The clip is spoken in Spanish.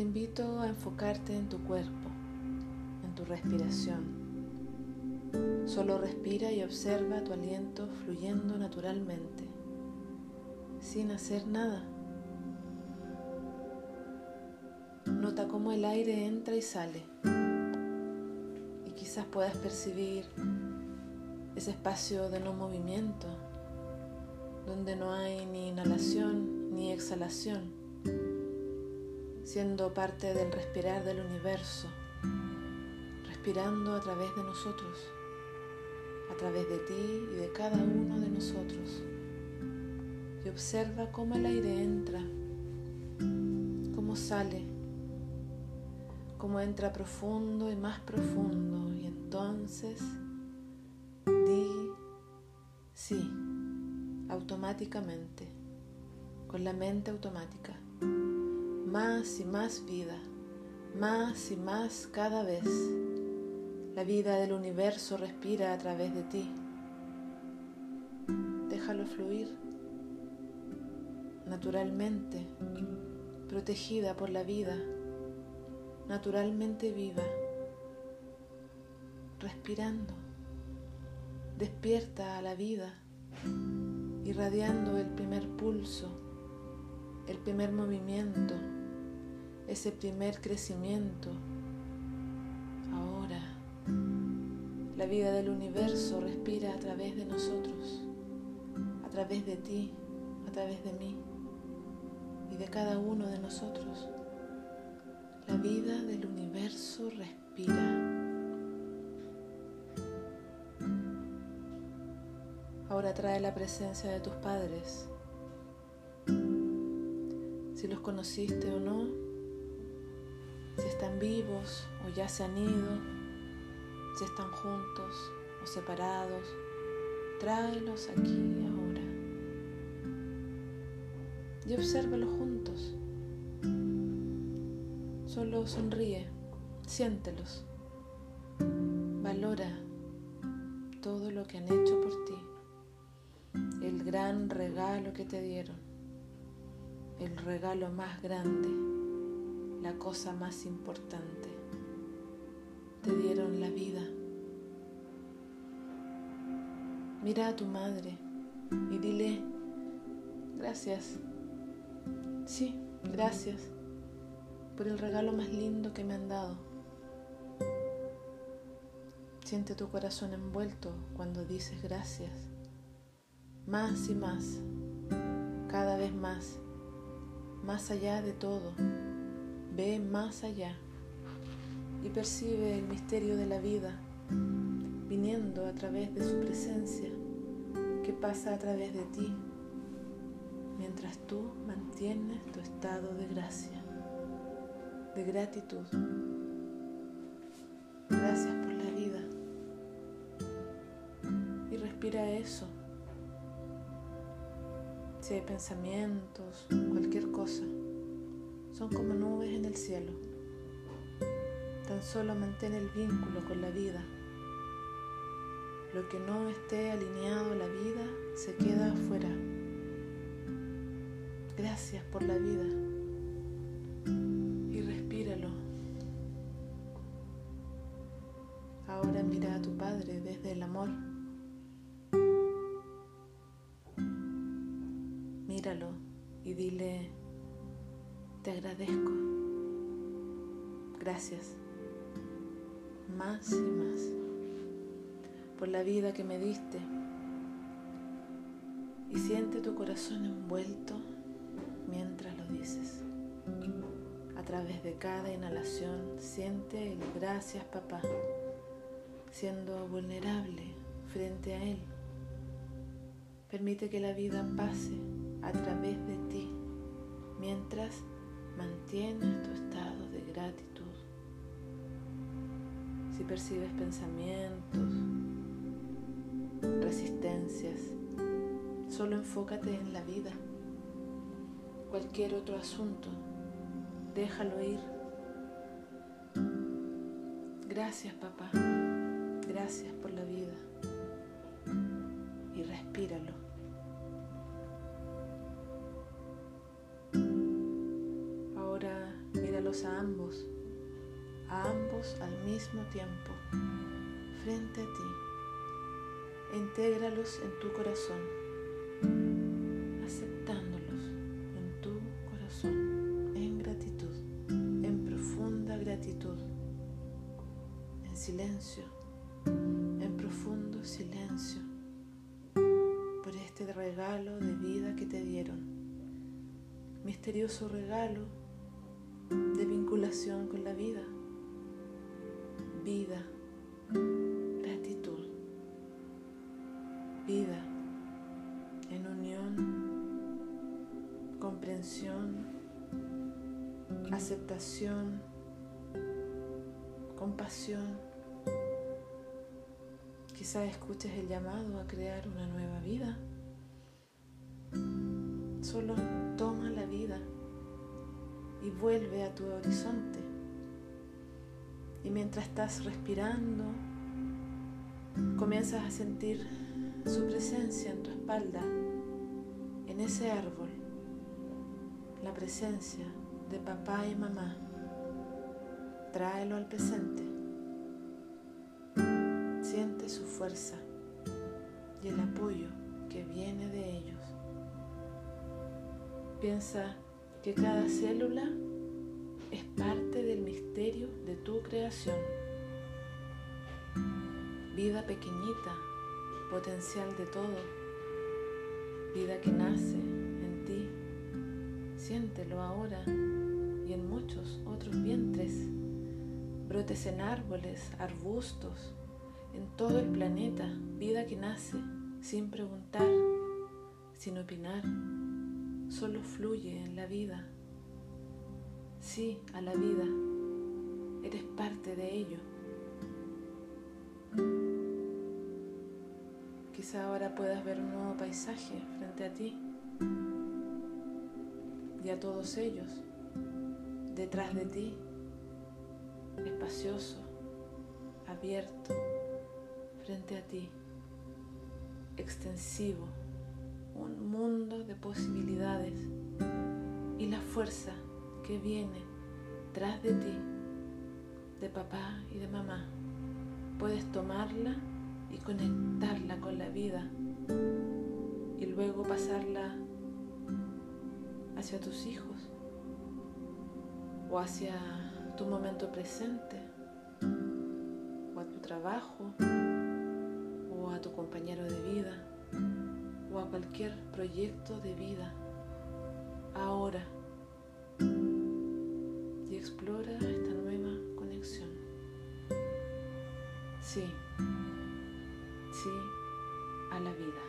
Te invito a enfocarte en tu cuerpo, en tu respiración. Solo respira y observa tu aliento fluyendo naturalmente, sin hacer nada. Nota cómo el aire entra y sale. Y quizás puedas percibir ese espacio de no movimiento, donde no hay ni inhalación ni exhalación, siendo parte del respirar del universo, respirando a través de nosotros, a través de ti y de cada uno de nosotros. Y observa cómo el aire entra, cómo sale, cómo entra profundo y más profundo y entonces Sí, automáticamente, con la mente automática. Más y más vida, más y más cada vez. La vida del universo respira a través de ti. Déjalo fluir naturalmente, protegida por la vida, naturalmente viva, respirando despierta a la vida, irradiando el primer pulso, el primer movimiento, ese primer crecimiento. Ahora, la vida del universo respira a través de nosotros, a través de ti, a través de mí y de cada uno de nosotros. La vida del universo respira. Ahora trae la presencia de tus padres. Si los conociste o no, vivos o ya se han ido, si están juntos o separados, tráelos aquí ahora. Y obsérvalos juntos. Solo sonríe, siéntelos. Valora todo lo que han hecho por ti el gran regalo que te dieron, el regalo más grande, la cosa más importante. Te dieron la vida. Mira a tu madre y dile, gracias, sí, gracias por el regalo más lindo que me han dado. Siente tu corazón envuelto cuando dices gracias más y más, cada vez más, más allá de todo. Ve más allá y percibe el misterio de la vida viniendo a través de su presencia que pasa a través de ti mientras tú mantienes tu estado de gracia, de gratitud. Gracias por la vida. Y respira eso si hay pensamientos, cualquier cosa, son como nubes en el cielo. Tan solo mantén el vínculo con la vida. Lo que no esté alineado a la vida se queda afuera. Gracias por la vida. Y respíralo. Ahora mira a tu Padre desde el amor. míralo y dile, te agradezco, gracias, más y más, por la vida que me diste. Y siente tu corazón envuelto mientras lo dices. A través de cada inhalación siente el gracias papá, siendo vulnerable frente a Él. Permite que la vida pase a través de ti mientras mantienes tu estado de gratitud. Si percibes pensamientos, resistencias, solo enfócate en la vida. Cualquier otro asunto, déjalo ir. Gracias papá, gracias por la vida y respíralo. A ambos, a ambos al mismo tiempo, frente a ti. Intégralos en tu corazón, aceptándolos en tu corazón, en gratitud, en profunda gratitud, en silencio, en profundo silencio por este regalo de vida que te dieron. Misterioso regalo con la vida. Vida, gratitud. Vida en unión, comprensión, aceptación, compasión. Quizás escuches el llamado a crear una nueva vida. Solo toma la vida y vuelve a tu horizonte. Y mientras estás respirando, comienzas a sentir su presencia en tu espalda, en ese árbol, la presencia de papá y mamá. Tráelo al presente. Siente su fuerza y el apoyo que viene de ellos. Piensa que cada célula es parte del misterio de tu creación. Vida pequeñita, potencial de todo, vida que nace en ti. Siéntelo ahora y en muchos otros vientres, brotes en árboles, arbustos, en todo el planeta, vida que nace sin preguntar, sin opinar solo fluye en la vida. Sí, a la vida. Eres parte de ello. Quizá ahora puedas ver un nuevo paisaje frente a ti y a todos ellos, detrás de ti, espacioso, abierto, frente a ti, extensivo un mundo de posibilidades y la fuerza que viene tras de ti, de papá y de mamá. Puedes tomarla y conectarla con la vida y luego pasarla hacia tus hijos o hacia tu momento presente o a tu trabajo o a tu compañero de vida o a cualquier proyecto de vida ahora y explora esta nueva conexión. Sí, sí a la vida.